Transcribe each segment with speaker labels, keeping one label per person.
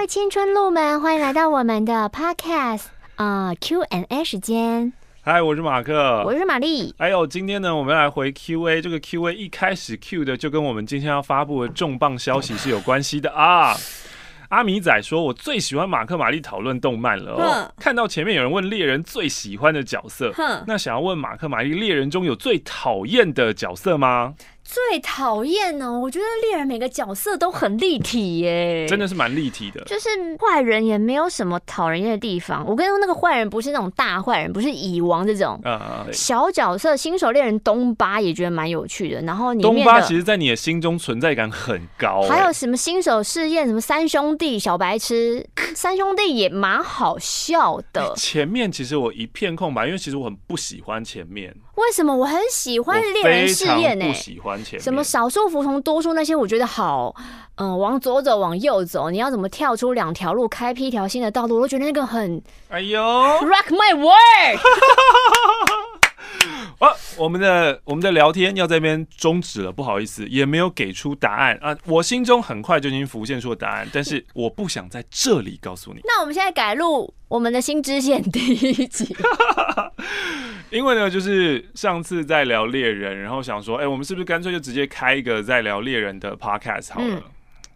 Speaker 1: 各位青春路们，欢迎来到我们的 Podcast 啊、呃、Q&A 时间。
Speaker 2: 嗨，我是马克，
Speaker 1: 我是玛丽。
Speaker 2: 还有今天呢，我们要来回 Q&A。这个 Q&A 一开始 Q 的就跟我们今天要发布的重磅消息是有关系的啊。阿米仔说：“我最喜欢马克玛丽讨论动漫了哦。看到前面有人问猎人最喜欢的角色，那想要问马克玛丽，猎人中有最讨厌的角色吗？”
Speaker 1: 最讨厌呢？我觉得猎人每个角色都很立体耶，
Speaker 2: 真的是蛮立体的。
Speaker 1: 就是坏人也没有什么讨人厌的地方。我跟你说，那个坏人不是那种大坏人，不是蚁王这种小角色。新手猎人东巴也觉得蛮有趣的。然后你
Speaker 2: 东巴其实，在你的心中存在感很高。
Speaker 1: 还有什么新手试验，什么三兄弟小白痴，三兄弟也蛮好笑的。
Speaker 2: 前面其实我一片空白，因为其实我很不喜欢前面。
Speaker 1: 为什么我很喜欢猎人试验呢？
Speaker 2: 不喜欢前面。
Speaker 1: 什么少数服从多数那些，我觉得好，嗯，往左走，往右走，你要怎么跳出两条路，开辟一条新的道路？我觉得那个很，
Speaker 2: 哎呦
Speaker 1: ，rock my world。
Speaker 2: 啊，我们的我们的聊天要在这边终止了，不好意思，也没有给出答案啊。我心中很快就已经浮现出了答案，但是我不想在这里告诉你。
Speaker 1: 那我们现在改录我们的新支线第一集，
Speaker 2: 因为呢，就是上次在聊猎人，然后想说，哎、欸，我们是不是干脆就直接开一个在聊猎人的 podcast 好了？嗯、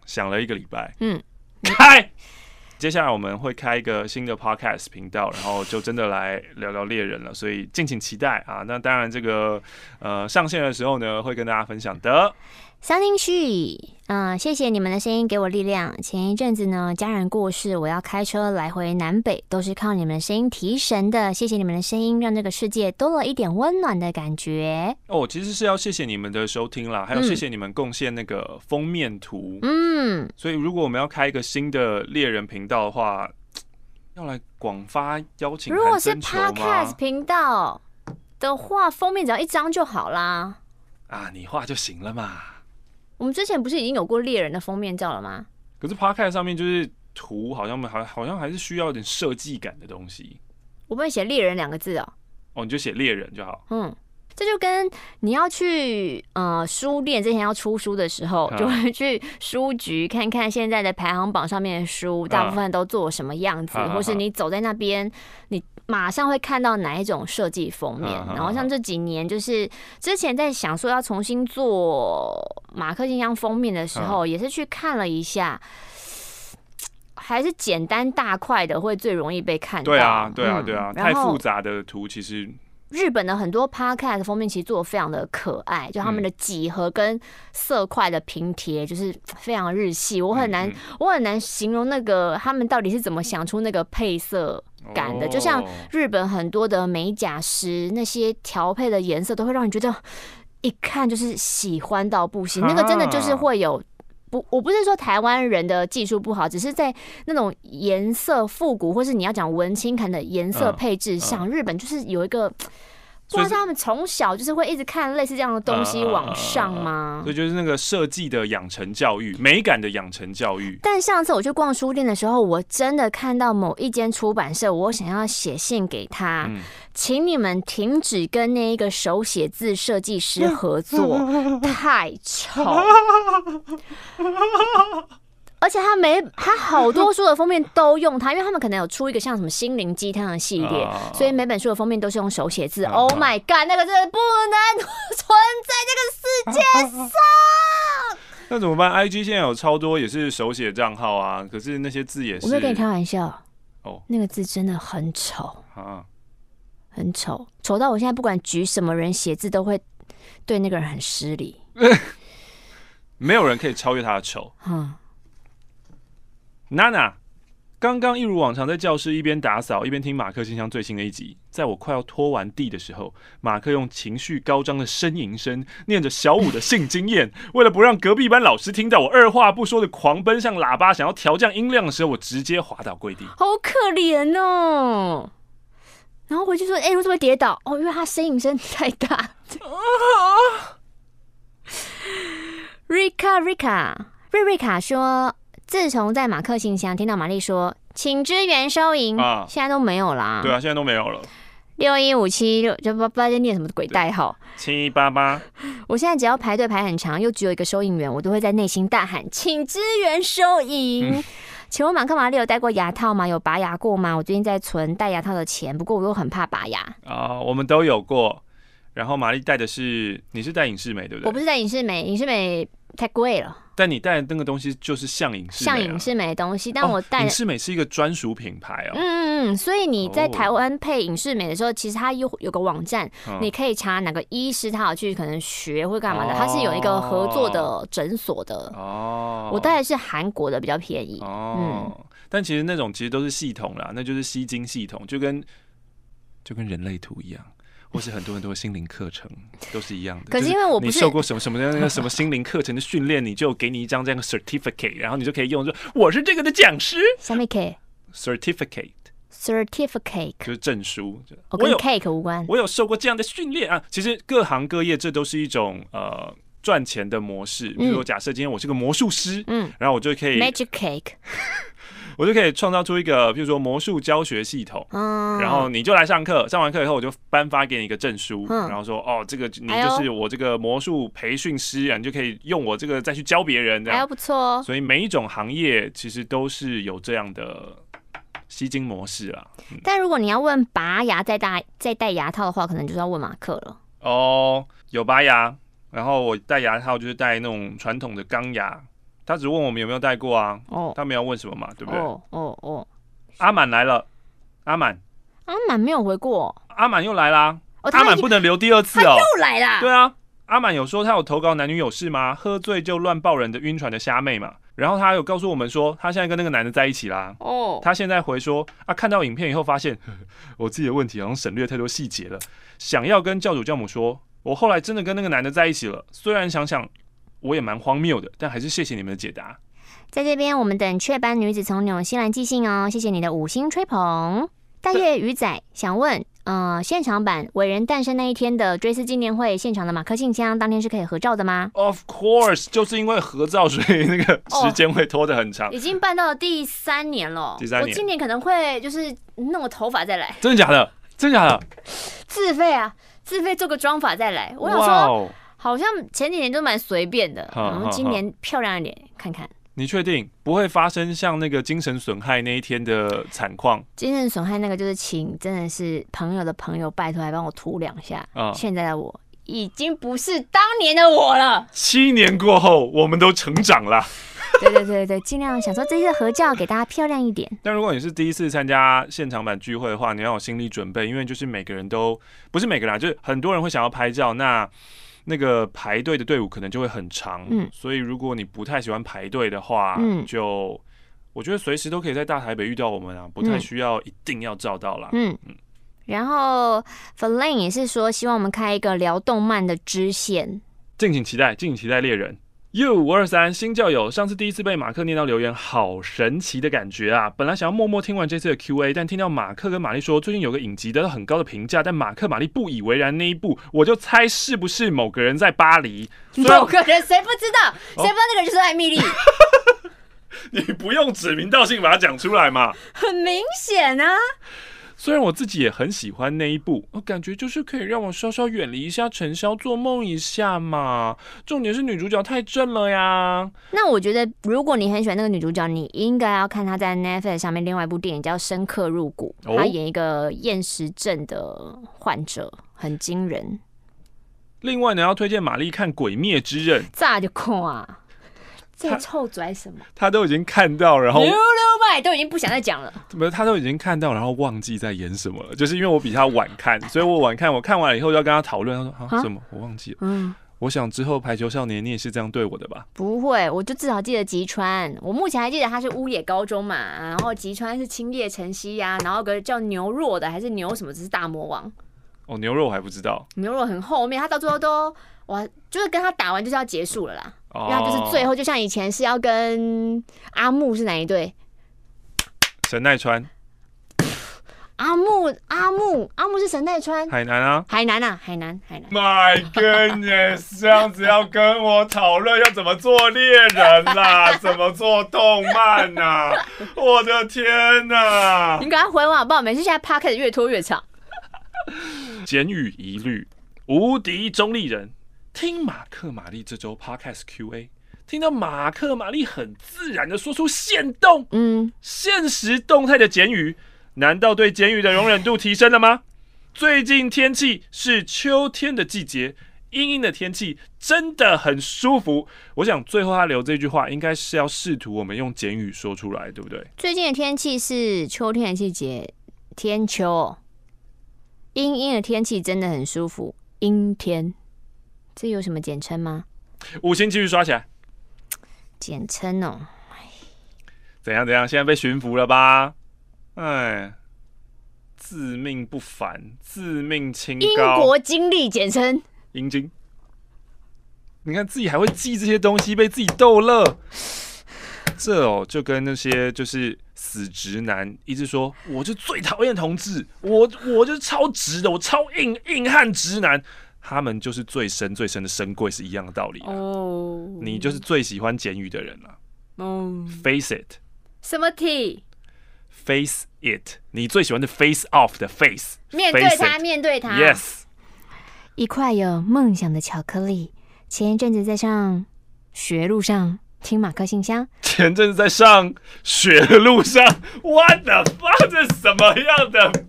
Speaker 2: 想了一个礼拜，嗯，开。接下来我们会开一个新的 podcast 频道，然后就真的来聊聊猎人了，所以敬请期待啊！那当然，这个呃上线的时候呢，会跟大家分享的。
Speaker 1: 相听旭，嗯，谢谢你们的声音给我力量。前一阵子呢，家人过世，我要开车来回南北，都是靠你们的声音提神的。谢谢你们的声音，让这个世界多了一点温暖的感觉。
Speaker 2: 哦，其实是要谢谢你们的收听啦，还有谢谢你们贡献那个封面图。
Speaker 1: 嗯，
Speaker 2: 所以如果我们要开一个新的猎人频道的话，要来广发邀请。
Speaker 1: 如果是 Podcast 频道的话，封面只要一张就好啦。
Speaker 2: 啊，你画就行了嘛。
Speaker 1: 我们之前不是已经有过猎人的封面照了吗？
Speaker 2: 可是 Podcast 上面就是图，好像还好像还是需要一点设计感的东西。
Speaker 1: 我不会写猎人两个字哦。
Speaker 2: 哦，你就写猎人就好。
Speaker 1: 嗯，这就跟你要去呃书店之前要出书的时候，就会去书局看看现在的排行榜上面的书，大部分都做什么样子，或是你走在那边你。马上会看到哪一种设计封面，然后像这几年，就是之前在想说要重新做马克信箱封面的时候，也是去看了一下，还是简单大块的会最容易被看到。
Speaker 2: 对啊，对啊，对啊，太复杂的图其实。
Speaker 1: 日本的很多 podcast 封面其实做的非常的可爱，就他们的几何跟色块的拼贴就是非常日系，我很难我很难形容那个他们到底是怎么想出那个配色感的。就像日本很多的美甲师那些调配的颜色都会让你觉得一看就是喜欢到不行，那个真的就是会有。不，我不是说台湾人的技术不好，只是在那种颜色复古，或是你要讲文青感的颜色配置上，日本就是有一个。不知道他们从小就是会一直看类似这样的东西往上吗？
Speaker 2: 所以就是那个设计的养成教育，美感的养成教育。
Speaker 1: 但上次我去逛书店的时候，我真的看到某一间出版社，我想要写信给他，请你们停止跟那一个手写字设计师合作，太丑。而且他每，他好多书的封面都用它，因为他们可能有出一个像什么心灵鸡汤的系列，所以每本书的封面都是用手写字。Oh my god，那个真的不能存在这个世界上。
Speaker 2: 那怎么办？IG 现在有超多也是手写账号啊，可是那些字也是。
Speaker 1: 我没有跟你开玩笑哦，那个字真的很丑啊，很丑，丑到我现在不管举什么人写字都会对那个人很失礼。
Speaker 2: 没有人可以超越他的丑。嗯。娜娜，刚刚一如往常在教室一边打扫一边听马克信箱最新的一集。在我快要拖完地的时候，马克用情绪高涨的呻吟声念着小五的性经验。为了不让隔壁班老师听到我二话不说的狂奔向喇叭，想要调降音量的时候，我直接滑倒跪地。
Speaker 1: 好可怜哦！然后回去说：“哎、欸，为什么会跌倒？哦，因为他呻吟声太大。”瑞卡瑞卡瑞瑞卡说。自从在马克信箱听到玛丽说“请支援收银”，啊，现在都没有啦。
Speaker 2: 对啊，现在都没有了。
Speaker 1: 六一五七六就不不知道在念什么鬼代号。
Speaker 2: 七八八。
Speaker 1: 我现在只要排队排很长，又只有一个收银员，我都会在内心大喊“请支援收银”。嗯请问马克玛丽有戴过牙套吗？有拔牙过吗？我最近在存戴牙套的钱，不过我又很怕拔牙。
Speaker 2: 啊、呃，我们都有过。然后玛丽戴的是，你是戴隐适美对不对？
Speaker 1: 我不是戴隐适美，隐适美太贵了。
Speaker 2: 但你带的那个东西就是像隐适美、啊，
Speaker 1: 像影视美的东西。但我戴
Speaker 2: 隐适美是一个专属品牌哦。
Speaker 1: 嗯嗯嗯，所以你在台湾配影视美的时候，其实它有有个网站，哦、你可以查哪个医师他有去可能学或干嘛的，它是有一个合作的诊所的。哦，我带的是韩国的，比较便宜。哦，嗯，
Speaker 2: 但其实那种其实都是系统啦，那就是吸金系统，就跟就跟人类图一样。或是很多很多心灵课程都是一样的。
Speaker 1: 可是因为我不是
Speaker 2: 你受过什么什么样那个什么心灵课程的训练，你就给你一张这样的 certificate，然后你就可以用说我是这个的讲师。
Speaker 1: 什么
Speaker 2: cake？certificate，certificate 就是证书。
Speaker 1: 我跟 cake 无关。
Speaker 2: 我有受过这样的训练啊。其实各行各业这都是一种呃赚钱的模式。比如说，假设今天我是个魔术师，嗯，然后我就可以
Speaker 1: magic cake。
Speaker 2: 我就可以创造出一个，比如说魔术教学系统，嗯，然后你就来上课，上完课以后我就颁发给你一个证书，嗯，然后说哦，这个你就是我这个魔术培训师啊，你就可以用我这个再去教别人，这样，
Speaker 1: 还不错。
Speaker 2: 所以每一种行业其实都是有这样的吸金模式啦。
Speaker 1: 嗯，但如果你要问拔牙再戴再戴牙套的话，可能就是要问马克了。
Speaker 2: 哦，有拔牙，然后我戴牙套就是戴那种传统的钢牙。他只问我们有没有带过啊？哦，他没有问什么嘛，对不对？哦哦哦，阿满来了，阿满，
Speaker 1: 阿满没有回过，
Speaker 2: 阿满又来啦。阿满不能留第二次哦，
Speaker 1: 又来啦。
Speaker 2: 对啊，阿满有说他有投稿男女有事吗？喝醉就乱抱人的晕船的虾妹嘛。然后他有告诉我们说，他现在跟那个男的在一起啦。哦，他现在回说啊，看到影片以后发现 我自己的问题好像省略太多细节了，想要跟教主教母说，我后来真的跟那个男的在一起了。虽然想想。我也蛮荒谬的，但还是谢谢你们的解答。
Speaker 1: 在这边，我们等雀斑女子从纽西兰寄信哦，谢谢你的五星吹捧。大月鱼仔想问，呃，现场版伟人诞生那一天的追思纪念会现场的马克信箱，当天是可以合照的吗
Speaker 2: ？Of course，就是因为合照，所以那个时间会拖得很长。
Speaker 1: 已经办到了第三年了，
Speaker 2: 第三年，
Speaker 1: 我今年可能会就是弄个头发再来。
Speaker 2: 真的假的？真的假的？
Speaker 1: 自费啊，自费做个妆发再来。我想说。好像前几年都蛮随便的，然后今年漂亮一点，看看。
Speaker 2: 你确定不会发生像那个精神损害那一天的惨况？
Speaker 1: 精神损害那个就是请真的是朋友的朋友拜托来帮我涂两下。啊，现在的我已经不是当年的我了。
Speaker 2: 七年过后，我们都成长了。
Speaker 1: 对对对对，尽量想说这次合照给大家漂亮一点。
Speaker 2: 但如果你是第一次参加现场版聚会的话，你要有心理准备，因为就是每个人都不是每个人，啊就是很多人会想要拍照，那。那个排队的队伍可能就会很长，嗯，所以如果你不太喜欢排队的话，嗯，就我觉得随时都可以在大台北遇到我们啊，不太需要一定要照到啦。嗯嗯。
Speaker 1: 然后 Verlaine 也是说希望我们开一个聊动漫的支线，
Speaker 2: 敬请期待，敬请期待猎人。U 五二三新教友，上次第一次被马克念到留言，好神奇的感觉啊！本来想要默默听完这次的 Q&A，但听到马克跟玛丽说最近有个影集得到很高的评价，但马克、玛丽不以为然那一部，我就猜是不是某个人在巴黎？
Speaker 1: 某个人谁不知道？谁、哦、不知道那个人就是艾米丽？
Speaker 2: 你不用指名道姓把它讲出来嘛？
Speaker 1: 很明显啊！
Speaker 2: 虽然我自己也很喜欢那一部，我感觉就是可以让我稍稍远离一下尘嚣，做梦一下嘛。重点是女主角太正了呀。
Speaker 1: 那我觉得，如果你很喜欢那个女主角，你应该要看她在 Netflix 上面另外一部电影叫《深刻入骨》，她演一个厌食症的患者，很惊人。
Speaker 2: 另外呢，要推荐玛丽看《鬼灭之刃》，
Speaker 1: 咋就看啊？这臭拽什么？
Speaker 2: 他都已经看到，然后溜溜
Speaker 1: 麦都已经不想再讲了。
Speaker 2: 怎么，他都已经看到，然后忘记在演什么了。就是因为我比他晚看，所以我晚看。我看完了以后要跟他讨论。他说啊，什么？我忘记了。嗯，我想之后排球少年你也是这样对我的吧？
Speaker 1: 不会，我就至少记得吉川。我目前还记得他是乌野高中嘛，然后吉川是青叶城西呀，然后个叫牛若的还是牛什么，只是大魔王。
Speaker 2: 哦，牛肉我还不知道。
Speaker 1: 牛肉很后面，他到最后都哇，就是跟他打完就是要结束了啦。因为他就是最后，就像以前是要跟阿木是哪一对？
Speaker 2: 神奈川。
Speaker 1: 阿木，阿木，阿木是神奈川。
Speaker 2: 海南啊，
Speaker 1: 海南啊，海南，海南。
Speaker 2: My goodness，这样子要跟我讨论要怎么做猎人啦，怎么做动漫呐、啊？我的天哪、啊！
Speaker 1: 你赶快回我好不好？每次现在 podcast 越拖越长。
Speaker 2: 简语一律，无敌中立人。听马克玛丽这周 Podcast Q&A，听到马克玛丽很自然的说出限动，
Speaker 1: 嗯，
Speaker 2: 现实动态的简语，难道对简语的容忍度提升了吗？最近天气是秋天的季节，阴阴的天气真的很舒服。我想最后他留这句话，应该是要试图我们用简语说出来，对不对？
Speaker 1: 最近的天气是秋天的季节，天秋，阴阴的天气真的很舒服，阴天，这有什么简称吗？
Speaker 2: 五星继续刷起来。
Speaker 1: 简称哦，
Speaker 2: 怎样怎样？现在被驯服了吧？哎。自命不凡，自命清高。
Speaker 1: 英国经历简称
Speaker 2: 英经。你看自己还会记这些东西，被自己逗乐。这哦，就跟那些就是死直男一直说，我就最讨厌同志，我我就是超直的，我超硬硬汉直男，他们就是最深最深的深柜是一样的道理哦。你就是最喜欢简语的人了。哦，Face it。
Speaker 1: 什么
Speaker 2: T？Face it，你最喜欢的 face off 的 face，
Speaker 1: 面对他，面对他。
Speaker 2: Yes，
Speaker 1: 一块有梦想的巧克力。前一阵子在上学路上听马克信箱。
Speaker 2: 前阵子在上学的路上，What the fuck？这是什么样的？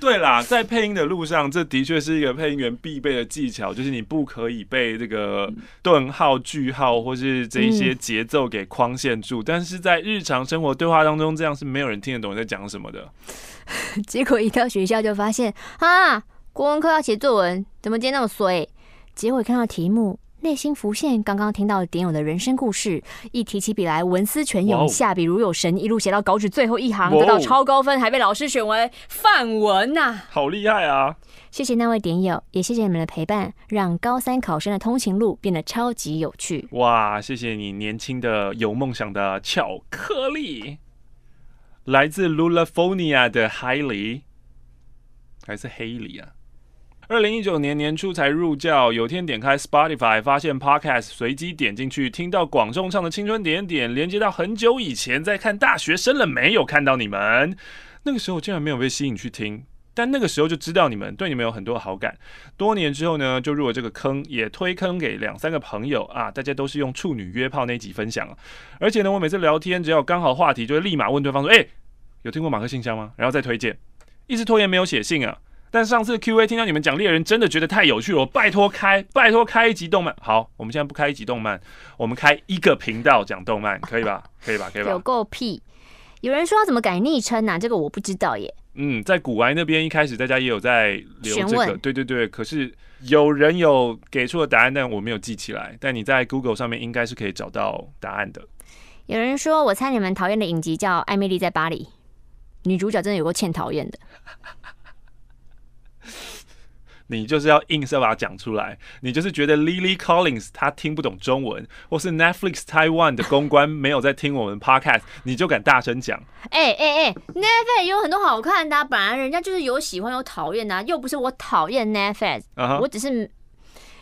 Speaker 2: 对啦，在配音的路上，这的确是一个配音员必备的技巧，就是你不可以被这个顿号、句号或是这一些节奏给框限住。嗯、但是在日常生活对话当中，这样是没有人听得懂你在讲什么的。
Speaker 1: 结果一到学校就发现啊，国文课要写作文，怎么今天那么衰？结果看到题目。内心浮现刚刚听到点友的人生故事，一提起笔来文思泉涌，下笔如有神，一路写到稿纸最后一行，得到超高分，还被老师选为范文呐、啊，
Speaker 2: 好厉害啊！
Speaker 1: 谢谢那位点友，也谢谢你们的陪伴，让高三考生的通勤路变得超级有趣。
Speaker 2: 哇，谢谢你年轻的有梦想的巧克力，来自 Lulafonia 的 Hailey，还是 Haley 啊？二零一九年年初才入教，有天点开 Spotify，发现 Podcast，随机点进去，听到广仲唱的《青春点点》，连接到很久以前在看《大学生了没有》，看到你们，那个时候竟然没有被吸引去听，但那个时候就知道你们对你们有很多好感。多年之后呢，就入了这个坑，也推坑给两三个朋友啊，大家都是用处女约炮那集分享，而且呢，我每次聊天只要刚好话题，就会立马问对方说：“哎、有听过马克信箱吗？”然后再推荐，一直拖延没有写信啊。但上次 Q A 听到你们讲猎人，真的觉得太有趣了。我拜托开，拜托开一集动漫。好，我们现在不开一集动漫，我们开一个频道讲动漫，可以吧？可以吧？可以吧？
Speaker 1: 有够屁！有人说要怎么改昵称呢？这个我不知道耶。
Speaker 2: 嗯，在古玩那边一开始大家也有在留这个，对对对。可是有人有给出了答案，但我没有记起来。但你在 Google 上面应该是可以找到答案的。
Speaker 1: 有人说，我猜你们讨厌的影集叫《艾米丽在巴黎》，女主角真的有够欠讨厌的。
Speaker 2: 你就是要硬是要把它讲出来，你就是觉得 Lily Collins 她听不懂中文，或是 Netflix Taiwan 的公关没有在听我们 Podcast，你就敢大声讲？
Speaker 1: 哎哎哎，Netflix 有很多好看的啊，本来人家就是有喜欢有讨厌的啊，又不是我讨厌 Netflix，我只是。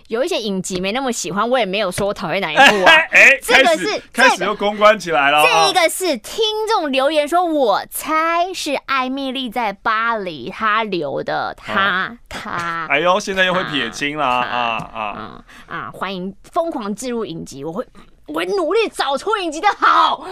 Speaker 1: 有一些影集没那么喜欢，我也没有说我讨厌哪一部啊。哎、这个是开始，又公关起来了。这个是听众留言说，我猜是艾米丽在巴黎，她留的，他他。
Speaker 2: 哎呦，现在又会撇清了啊啊
Speaker 1: 啊啊！欢迎疯狂置入影集，我会我会努力找出影集的好。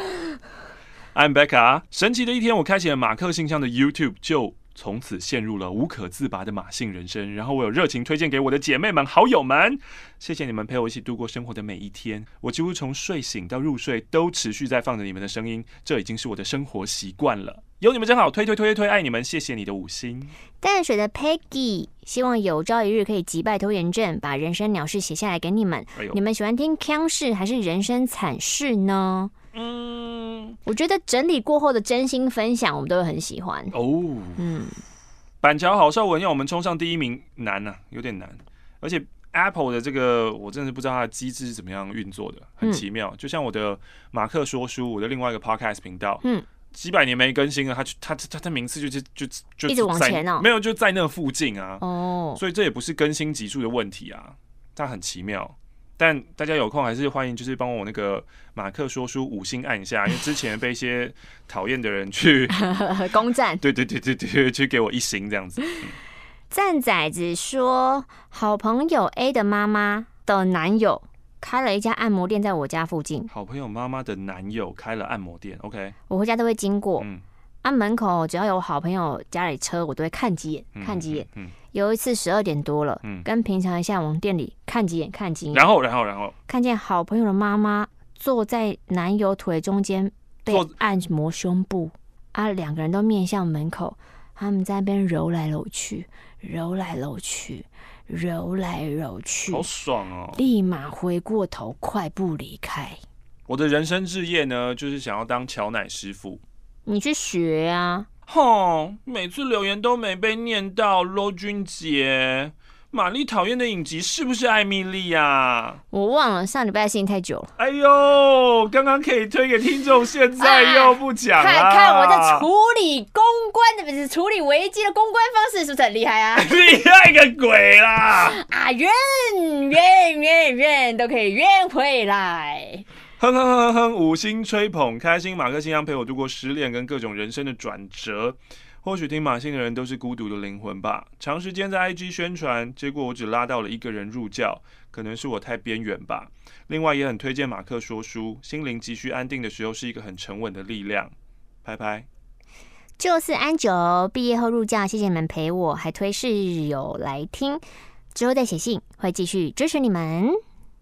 Speaker 2: I'm Becca。神奇的一天，我开启了马克信箱的 YouTube 就。从此陷入了无可自拔的马性人生，然后我有热情推荐给我的姐妹们、好友们，谢谢你们陪我一起度过生活的每一天。我几乎从睡醒到入睡都持续在放着你们的声音，这已经是我的生活习惯了。有你们真好，推推推推推，爱你们，谢谢你的五星。
Speaker 1: 淡水的 Peggy 希望有朝一日可以击败拖延症，把人生鸟事写下来给你们。哎，你们喜欢听腔事还是人生惨事呢？嗯，我觉得整理过后的真心分享，我们都会很喜欢哦。嗯，
Speaker 2: 板桥郝邵文要我们冲上第一名难呢、啊，有点难。而且 Apple 的这个，我真的是不知道它的机制是怎么样运作的，很奇妙。嗯、就像我的马克说书，我的另外一个 Podcast 频道，嗯，几百年没更新了，它它它它名次就就就就
Speaker 1: 一直往前哦，
Speaker 2: 没有就在那附近啊。哦，所以这也不是更新集数的问题啊，它很奇妙。但大家有空还是欢迎，就是帮我那个马克说书五星按一下，因为之前被一些 讨厌的人去
Speaker 1: 攻占，
Speaker 2: 对对对对对，去给我一星这样子。
Speaker 1: 赞仔子说，好朋友 A 的妈妈的男友开了一家按摩店在我家附近。
Speaker 2: 好朋友妈妈的男友开了按摩店，OK。
Speaker 1: 我回家都会经过，
Speaker 2: 嗯，
Speaker 1: 按门口只要有好朋友家里车，我都会看几眼，
Speaker 2: 嗯
Speaker 1: 看几眼。
Speaker 2: 嗯，
Speaker 1: 有一次十二点多了，
Speaker 2: 嗯
Speaker 1: 跟平常一样往店里看几眼，看几眼，
Speaker 2: 然后然后然后
Speaker 1: 看见好朋友的妈妈坐在男友腿中间被
Speaker 2: 坐
Speaker 1: 按摩胸部，啊，两个人都面向门口，他们在那边揉来揉去，揉来揉去，揉来揉去，
Speaker 2: 好爽哦！
Speaker 1: 立马回过头，快步离开。
Speaker 2: 我的人生志业呢，就是想要当乔奶师傅。
Speaker 1: 你去学啊！
Speaker 2: 哼，每次留言都没被念到。罗君杰，玛丽讨厌的影集是不是艾米丽呀？
Speaker 1: 我忘了，上礼拜的事情太久了。
Speaker 2: 哎呦，刚刚可以推给听众，现在又不讲了。
Speaker 1: 看看我在处理公关的，不是处理危机的公关方式，是不是很厉害啊？
Speaker 2: 厉害个鬼啦！
Speaker 1: 啊，怨怨怨怨都可以怨回来。
Speaker 2: 哼哼哼哼，五星吹捧，开心马克信箱陪我度过失恋跟各种人生的转折。或许听马信的人都是孤独的灵魂吧。长时间在 IG 宣传，结果我只拉到了一个人入教，可能是我太边缘吧。另外也很推荐马克说书，心灵急需安定的时候是一个很沉稳的力量。拍拍，
Speaker 1: 就是安九毕业后入教，谢谢你们陪我，还推室友来听，之后再写信，会继续支持你们。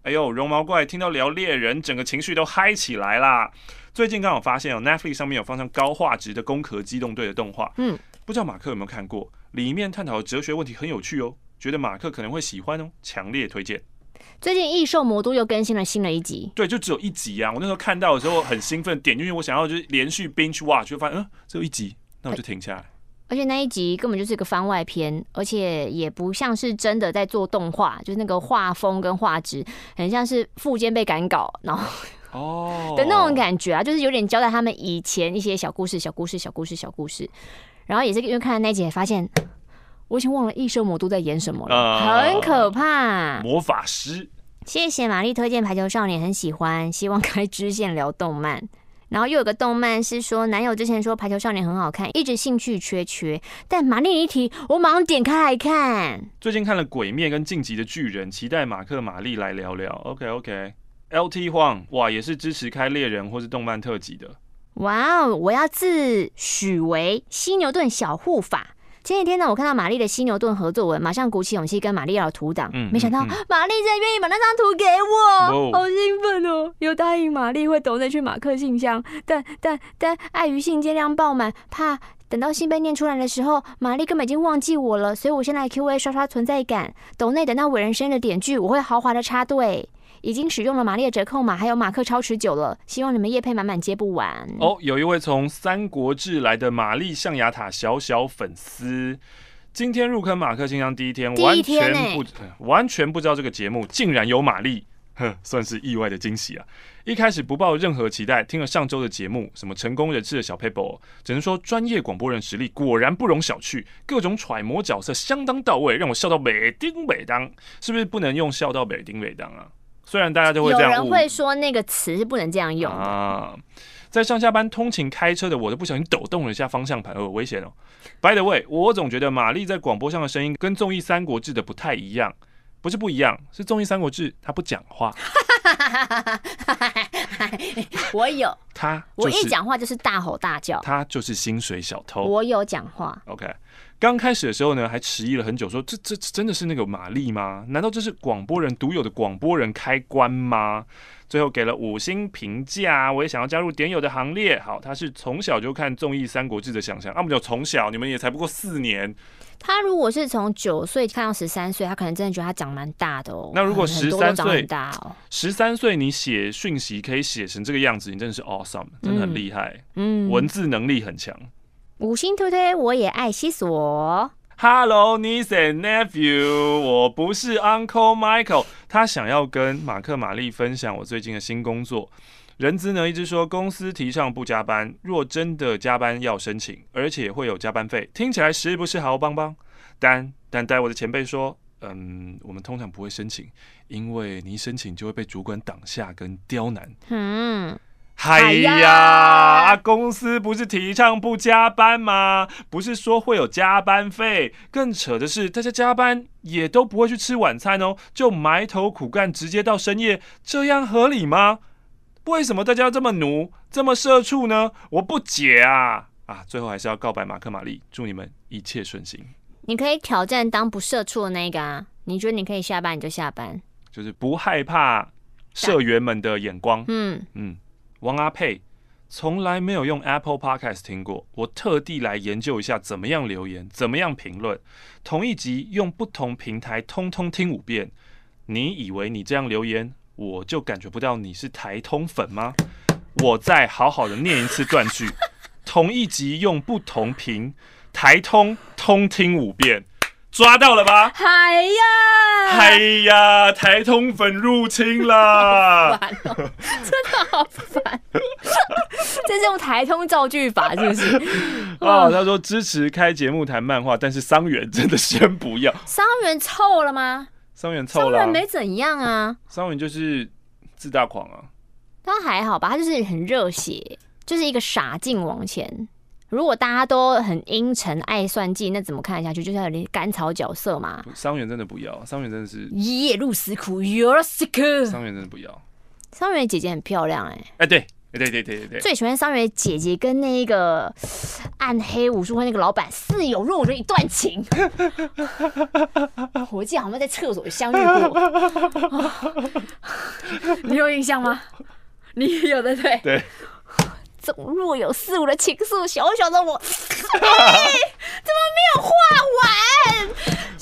Speaker 2: 哎呦，绒毛怪听到聊猎人，整个情绪都嗨起来啦！最近刚好发现哦，Netflix 上面有放上高画质的《攻壳机动队》的动画，
Speaker 1: 嗯，
Speaker 2: 不知道马克有没有看过？里面探讨的哲学问题很有趣哦，觉得马克可能会喜欢哦，强烈推荐。
Speaker 1: 最近《异兽魔都》又更新了新的一集，
Speaker 2: 对，就只有一集啊！我那时候看到的时候很兴奋，点进去我想要就是连续 binge watch，就发现嗯，只有一集，那我就停下来。
Speaker 1: 而且那一集根本就是一个番外篇，而且也不像是真的在做动画，就是那个画风跟画质很像是富坚被赶稿，然后
Speaker 2: 哦
Speaker 1: 的那种感觉啊，就是有点交代他们以前一些小故事、小故事、小故事、小故事。然后也是因为看了那一集，发现我已经忘了异兽魔都在演什么了，
Speaker 2: 呃
Speaker 1: 很可怕。
Speaker 2: 魔法师，
Speaker 1: 谢谢玛丽推荐《排球少年》，很喜欢，希望开支线聊动漫。然后又有个动漫是说，男友之前说《排球少年》很好看，一直兴趣缺缺，但玛丽一提，我马上点开来看。
Speaker 2: 最近看了《鬼灭》跟《晋级的巨人》，期待马克玛丽来聊聊。OK OK，LT 晃哇，也是支持开猎人或是动漫特辑的。
Speaker 1: 哇哦，我要自诩为犀牛顿小护法。前几天呢，我看到玛丽的犀牛顿合作文，马上鼓起勇气跟玛丽要图档。
Speaker 2: 嗯
Speaker 1: 没想到玛丽竟然愿意把那张图给我，好兴奋哦！有答应玛丽会抖内去马克信箱，但但但碍于信件量爆满，怕等到信被念出来的时候，玛丽根本已经忘记我了，所以我先来 Q A 刷刷存在感。抖内等到伟人生日的点句，我会豪华的插队。已经使用了玛丽的折扣码，还有马克超持久了，希望你们夜配满满接不完。
Speaker 2: 哦，有一位从《三国志》来的玛丽象牙塔小小粉丝，今天入坑马克信箱第一天，完全不、呃完全不知道这个节目竟然有玛丽，哼，算是意外的惊喜啊！一开始不抱任何期待，听了上周的节目，什么成功人士的小 paper，只能说专业广播人实力果然不容小觑，各种揣摩角色相当到位，让我笑到美丁美当，是不是不能用笑到美丁美当啊？虽然大家都会这样误，
Speaker 1: 有人会说那个词是不能这样用的。
Speaker 2: 啊，在上下班通勤开车的我都不小心抖动了一下方向盘，哦，危险哦！By the way，我总觉得玛丽在广播上的声音跟综艺《三国志》的不太一样，不是不一样，是综艺《三国志》他不讲话。
Speaker 1: 我有，
Speaker 2: 他、
Speaker 1: 我一
Speaker 2: 就是
Speaker 1: 讲话就是大吼大叫。
Speaker 2: 他就是薪水小偷。
Speaker 1: 我有讲话
Speaker 2: ，OK，刚开始的时候呢，还迟疑了很久说，说这这这真的是那个玛丽吗？难道这是广播人独有的广播人开关吗？最后给了五星评价，我也想要加入点友的行列。好，他是从小就看综艺《三国志》的想象，啊，不就从小，你们也才不过四年。
Speaker 1: 他如果是从九岁看到十三岁，他可能真的觉得他长蛮大的哦。
Speaker 2: 那如果
Speaker 1: 很多
Speaker 2: 13
Speaker 1: 都长很
Speaker 2: 岁
Speaker 1: 大哦，
Speaker 2: 十三岁你写讯息可以写成这个样子，你真的是 awesome，真的很厉害，
Speaker 1: 嗯，
Speaker 2: 文字能力很强。
Speaker 1: 五星推推，我也爱西索。
Speaker 2: Hello, niece and nephew，我不是 Uncle Michael。他想要跟马克、玛丽分享我最近的新工作。人资呢一直说公司提倡不加班，若真的加班要申请，而且会有加班费，听起来是不是好棒棒？但但带我的前辈说，嗯，我们通常不会申请，因为你一申请就会被主管挡下跟刁难。
Speaker 1: 嗯，
Speaker 2: 哎呀，啊，公司不是提倡不加班吗？不是说会有加班费？更扯的是，大家加班也都不会去吃晚餐哦，就埋头苦干，直接到深夜，这样合理吗？为什么大家要这么奴，这么社畜呢？我不解啊！啊，最后还是要告白马克玛丽，祝你们一切顺心。
Speaker 1: 你可以挑战当不社畜的那个啊！你觉得你可以下班你就下班，
Speaker 2: 就是不害怕社员们的眼光。嗯嗯。王阿佩从来没有用 Apple Podcast 听过，我特地来研究一下怎么样留言，怎么样评论。同一集用不同平台通通听五遍，你以为你这样留言，我就感觉不到你是台通粉吗？我再好好的念一次断句，同一集用不同平台通通听五遍。抓到了吧？
Speaker 1: 嗨呀！
Speaker 2: 嗨呀！台通粉入侵了，
Speaker 1: 烦哦，真的好烦。这是用台通造句法，是不是？
Speaker 2: 哦，他说支持开节目谈漫画，但是桑原真的先不要。
Speaker 1: 桑原臭了吗？
Speaker 2: 桑原臭了，
Speaker 1: 没怎样啊。
Speaker 2: 桑原就是自大狂啊。
Speaker 1: 他还好吧？他就是很热血，就是一个傻劲往前。如果大家都很阴沉、爱算计，那怎么看下去？就像有点甘草角色嘛。
Speaker 2: 桑原真的不要，桑原真的是
Speaker 1: 夜入死苦，You're sick。
Speaker 2: 桑原真的不要。
Speaker 1: 桑原姐姐很漂亮哎、欸。
Speaker 2: 哎、欸，对，对对对对对。
Speaker 1: 最喜欢桑原姐姐跟那个暗黑武术会那个老板似有若无的一段情。我记得好像在厕所相遇过。你有印象吗？你有的对。
Speaker 2: 对。
Speaker 1: 总若有似无的情愫，小小的我，哎，怎么没有画完？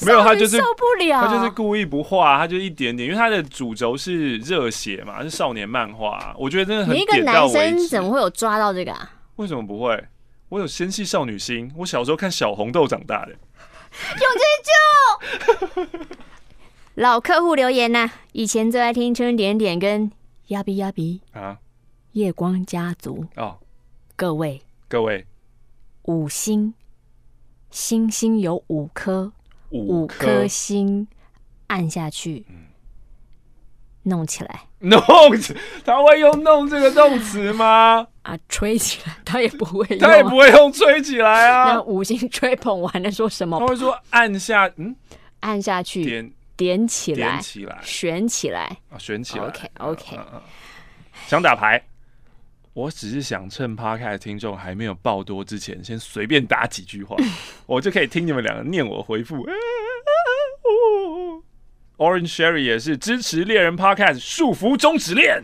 Speaker 2: 没有，他就是
Speaker 1: 受不了，
Speaker 2: 他就是故意不画，他就一点点，因为他的主轴是热血嘛，是少年漫画，我觉得真的很。你一个男生
Speaker 1: 怎么会有抓到这个啊？
Speaker 2: 为什么不会？我有纤细少女心，我小时候看小红豆长大的。
Speaker 1: 有这就 老客户留言呐、啊，以前最爱听春点点跟亚比亚比啊。夜光家族。哦，各位
Speaker 2: 各位，
Speaker 1: 五星。星星有五颗，五颗。星按下去，嗯，弄起来，
Speaker 2: 弄，他会用“弄”这个动词吗？
Speaker 1: 啊，吹起来，他也不会用，
Speaker 2: 他也不会用吹起来啊。
Speaker 1: 那五星吹捧完了说什么？
Speaker 2: 他会说按下，嗯，
Speaker 1: 按下去，点点起来，
Speaker 2: 点起来，
Speaker 1: 选起来，
Speaker 2: 啊，选起来
Speaker 1: ，OK OK，
Speaker 2: 想打牌。我只是想趁 Podcast 听众还没有爆多之前，先随便打几句话，我就可以听你们两个念我回复。Orange Sherry 也是支持猎人 Podcast，束缚终止恋。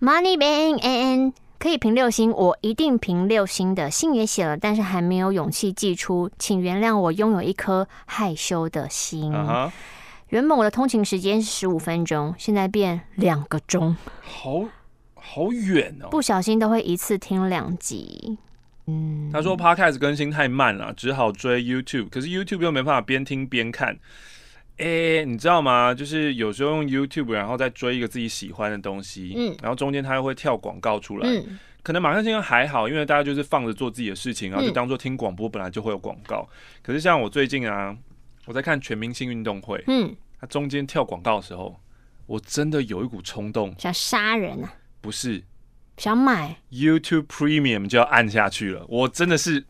Speaker 1: Money Bang N 可以评六星，我一定评六星的。信也写了，但是还没有勇气寄出，请原谅我拥有一颗害羞的心。Uh-huh. 原本我的通勤时间是十五分钟，现在变两个钟。
Speaker 2: 好。好远哦！
Speaker 1: 不小心都会一次听两集。嗯，
Speaker 2: 他说 Podcast 更新太慢了，只好追 YouTube。可是 YouTube 又没办法边听边看。哎、欸，你知道吗？就是有时候用 YouTube，然后再追一个自己喜欢的东西，嗯，然后中间他又会跳广告出来。嗯，可能马上现在还好，因为大家就是放着做自己的事情，然后就当做听广播，本来就会有广告、嗯。可是像我最近啊，我在看全明星运动会，嗯，他中间跳广告的时候，我真的有一股冲动，
Speaker 1: 想杀人啊！
Speaker 2: 不是，
Speaker 1: 想买
Speaker 2: YouTube Premium 就要按下去了。我真的是，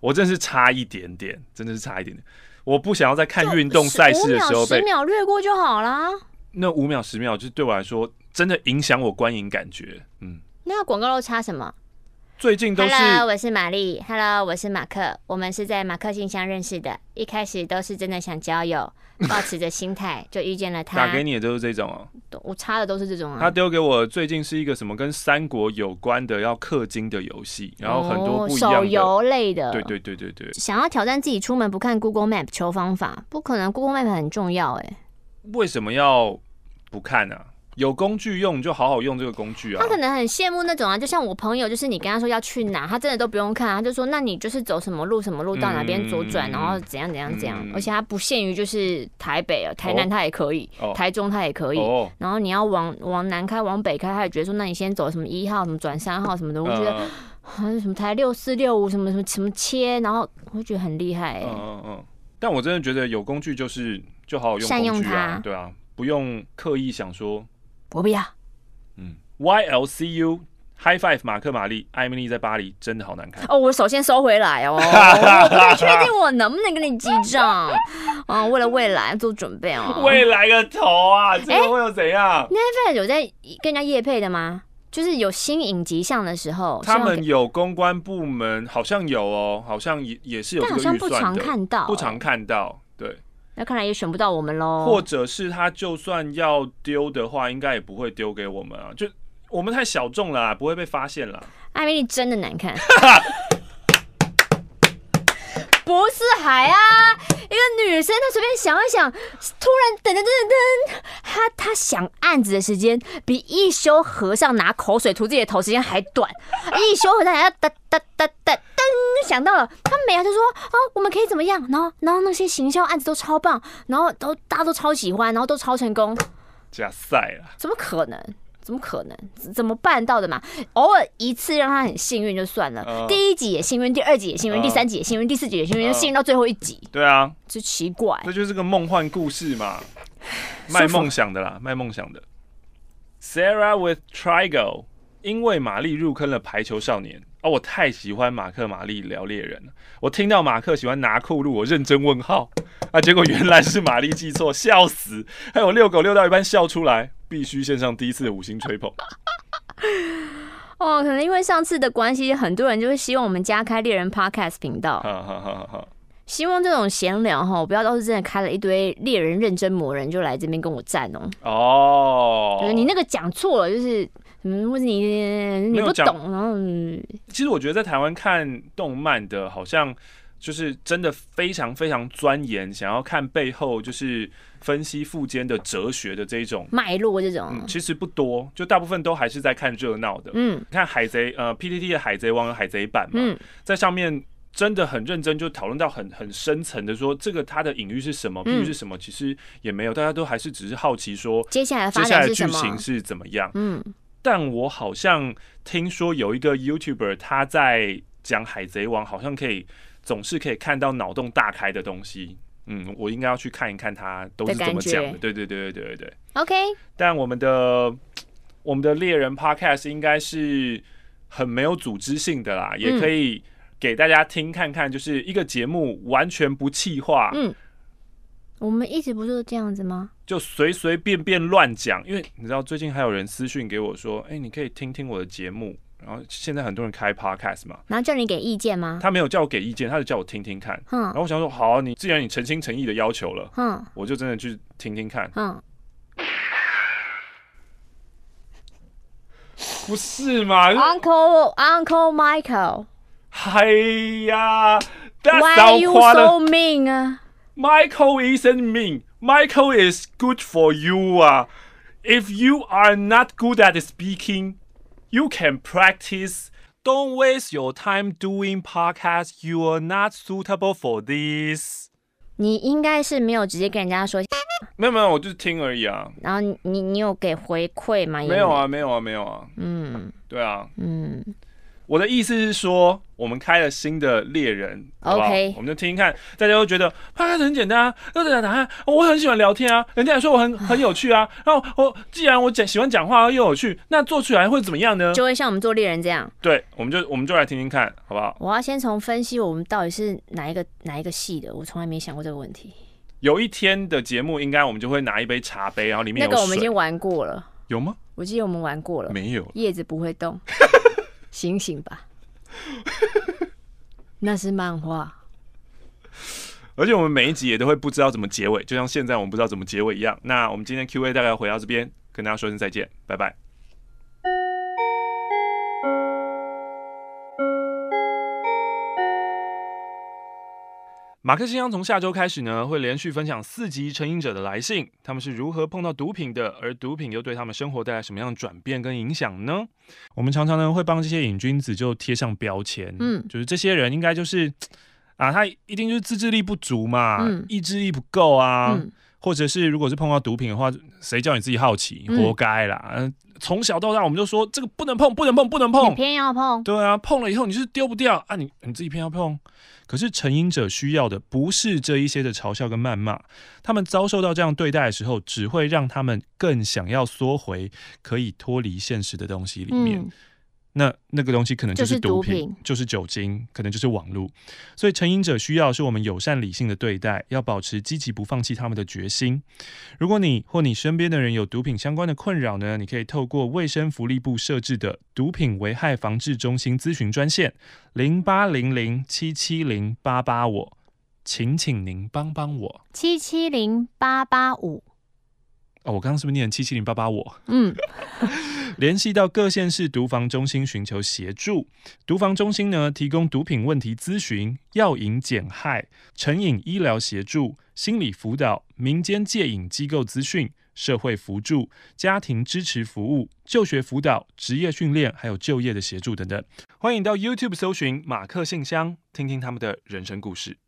Speaker 2: 我真的是差一点点，真的是差一点点。我不想要在看运动赛事的时候被
Speaker 1: 十秒略过就好啦。
Speaker 2: 那五秒十秒，就是对我来说真的影响我观影感觉。嗯，
Speaker 1: 那广告都插什么？
Speaker 2: 最近都是。
Speaker 1: Hello，我是玛丽。Hello，我是马克。我们是在马克信箱认识的，一开始都是真的想交友。抱持着心态就遇见了他，
Speaker 2: 打给你的都是这种哦、
Speaker 1: 喔，我插的都是这种啊。
Speaker 2: 他丢给我最近是一个什么跟三国有关的要氪金的游戏，然后很多不一样的
Speaker 1: 手游类的。
Speaker 2: 对对对对对，
Speaker 1: 想要挑战自己出门不看 Google Map 求方法，不可能，Google Map 很重要哎。
Speaker 2: 为什么要不看呢、啊？有工具用，你就好好用这个工具啊。
Speaker 1: 他可能很羡慕那种啊，就像我朋友，就是你跟他说要去哪，他真的都不用看，他就说那你就是走什么路什么路到哪边左转、嗯，然后怎样怎样怎样、嗯。而且他不限于就是台北啊，台南他也可以，哦、台中他也可以。哦、然后你要往往南开往北开，他也觉得说那你先走什么一号什么转三号什么的，我觉得好像、嗯、什么台六四六五什么什么什么切，然后我觉得很厉害、欸。嗯嗯嗯。
Speaker 2: 但我真的觉得有工具就是就好好用工具、啊，善用它。对啊，不用刻意想说
Speaker 1: 我不要。
Speaker 2: 嗯，Y L C U High Five，马克玛丽，艾米丽在巴黎真的好难看
Speaker 1: 哦。我首先收回来哦，我不确定我能不能跟你记账啊。为了未来做准备哦。
Speaker 2: 未来个头啊！这个会有怎样
Speaker 1: ？Netflix 有在跟人家夜配的吗？就是有新影集上的时候，
Speaker 2: 他们有公关部门好像有哦，好像也也是有但好像，
Speaker 1: 不常看到，
Speaker 2: 不常看到。对，
Speaker 1: 那看来也选不到我们喽。
Speaker 2: 或者是他就算要丢的话，应该也不会丢给我们啊，就。我们太小众了，不会被发现了。
Speaker 1: 艾米丽真的难看，不是海啊！一个女生她随便想一想，突然噔噔噔噔，她她想案子的时间比一休和尚拿口水涂自己的头时间还短。一休和尚还要哒哒哒哒噔，想到了，他没啊，就说哦，我们可以怎么样？然后然后那些行销案子都超棒，然后都大家都超喜欢，然后都超成功。
Speaker 2: 加赛了？
Speaker 1: 怎么可能？怎么可能？怎么办到的嘛？偶尔一次让他很幸运就算了，呃、第一集也幸运，第二集也幸运，呃、第三集也幸运，第四集也幸运，就幸运到最后一集。
Speaker 2: 对啊，
Speaker 1: 就奇怪，
Speaker 2: 这就是个梦幻故事嘛，卖梦想的啦，卖梦想的。Sarah with Trigo，因为玛丽入坑了排球少年。哦，我太喜欢马克玛丽聊猎人了。我听到马克喜欢拿酷路，我认真问号啊，结果原来是玛丽记错，笑死！还有遛狗遛到一半笑出来。必须献上第一次的五星吹捧。
Speaker 1: 哦，可能因为上次的关系，很多人就会希望我们加开猎人 Podcast 频道。希望这种闲聊哈，不要都是真的开了一堆猎人认真磨人就来这边跟我战哦。
Speaker 2: 哦，
Speaker 1: 就是你那个讲错了，就是嗯，或者你你不懂，然后
Speaker 2: 其实我觉得在台湾看动漫的，好像就是真的非常非常钻研，想要看背后就是。分析富坚的哲学的这一种
Speaker 1: 脉络，这种、
Speaker 2: 嗯、其实不多，就大部分都还是在看热闹的。嗯，看海贼，呃，PTT 的海贼王和海贼版嘛，嗯、在上面真的很认真，就讨论到很很深层的说，这个它的隐喻是什么，比喻是什么，其实也没有，大家都还是只是好奇说
Speaker 1: 接下来接下来的剧
Speaker 2: 情是怎么样。嗯，但我好像听说有一个 YouTuber 他在讲海贼王，好像可以总是可以看到脑洞大开的东西。嗯，我应该要去看一看他都是怎么讲的。对对对对对对对。
Speaker 1: OK。
Speaker 2: 但我们的我们的猎人 Podcast 应该是很没有组织性的啦，嗯、也可以给大家听看看，就是一个节目完全不企划。嗯。
Speaker 1: 我们一直不是这样子吗？
Speaker 2: 就随随便便乱讲，因为你知道最近还有人私讯给我说：“哎、欸，你可以听听我的节目。”然后现在很多人开 podcast 嘛，
Speaker 1: 然后叫你给意见吗？
Speaker 2: 他没有叫我给意见，他就叫我听听看。嗯，然后我想说，好啊，你既然你诚心诚意的要求了，嗯，我就真的去听听看。嗯，不是嘛
Speaker 1: ？Uncle Uncle Michael，
Speaker 2: 嗨呀
Speaker 1: ，Why you so mean 啊
Speaker 2: ？Michael isn't mean. Michael is good for you 啊。If you are not good at speaking. You can practice. Don't waste your time doing podcast. You are not suitable for this.
Speaker 1: 你应该是没有直接跟人家说，
Speaker 2: 没有没有，我就是听而已啊。
Speaker 1: 然后你你有给回馈吗？
Speaker 2: 没有啊，没有啊，没有啊。嗯，对啊，嗯。 我的意思是说，我们开了新的猎人，OK，我们就听听看，大家都觉得他很简单啊，都在答案。我很喜欢聊天啊，人家也说我很很有趣啊。然后我既然我讲喜欢讲话又有趣，那做出来会怎么样呢？
Speaker 1: 就会像我们做猎人这样。
Speaker 2: 对，我们就我们就来听听看，好不好？
Speaker 1: 我要先从分析我们到底是哪一个哪一个系的，我从来没想过这个问题。
Speaker 2: 有一天的节目，应该我们就会拿一杯茶杯，然后里面有。
Speaker 1: 那个我们已经玩过了，
Speaker 2: 有吗？
Speaker 1: 我记得我们玩过了，
Speaker 2: 没有，
Speaker 1: 叶子不会动。醒醒吧，那是漫画。
Speaker 2: 而且我们每一集也都会不知道怎么结尾，就像现在我们不知道怎么结尾一样。那我们今天 Q&A 大概要回到这边，跟大家说声再见，拜拜。马克信箱从下周开始呢，会连续分享四集成瘾者的来信，他们是如何碰到毒品的，而毒品又对他们生活带来什么样的转变跟影响呢？我们常常呢会帮这些瘾君子就贴上标签，嗯，就是这些人应该就是啊，他一定就是自制力不足嘛，嗯、意志力不够啊，嗯、或者是如果是碰到毒品的话，谁叫你自己好奇，活该啦。嗯从小到大，我们就说这个不能碰，不能碰，不能碰。
Speaker 1: 你偏要碰？
Speaker 2: 对啊，碰了以后你就是丢不掉啊！你你自己偏要碰。可是成瘾者需要的不是这一些的嘲笑跟谩骂，他们遭受到这样对待的时候，只会让他们更想要缩回可以脱离现实的东西里面。嗯、那那个东西可能就是毒品，
Speaker 1: 就是毒品，
Speaker 2: 就是酒精，可能就是网络。所以成瘾者需要是我们友善理性的对待，要保持积极不放弃他们的决心。如果你或你身边的人有毒品相关的困扰呢，你可以透过卫生福利部设置的毒品危害防治中心咨询专线零八零零七七零八八五，请请您帮帮我
Speaker 1: 七七零八八五。
Speaker 2: 哦，我刚刚是不是念七七零八八我？
Speaker 1: 嗯。
Speaker 2: 联系到各县市毒防中心寻求协助。毒防中心呢，提供毒品问题咨询、药瘾减害、成瘾医疗协助、心理辅导、民间戒瘾机构资讯、社会辅助、家庭支持服务、就学辅导、职业训练，还有就业的协助等等。欢迎到 YouTube 搜寻马克信箱，听听他们的人生故事。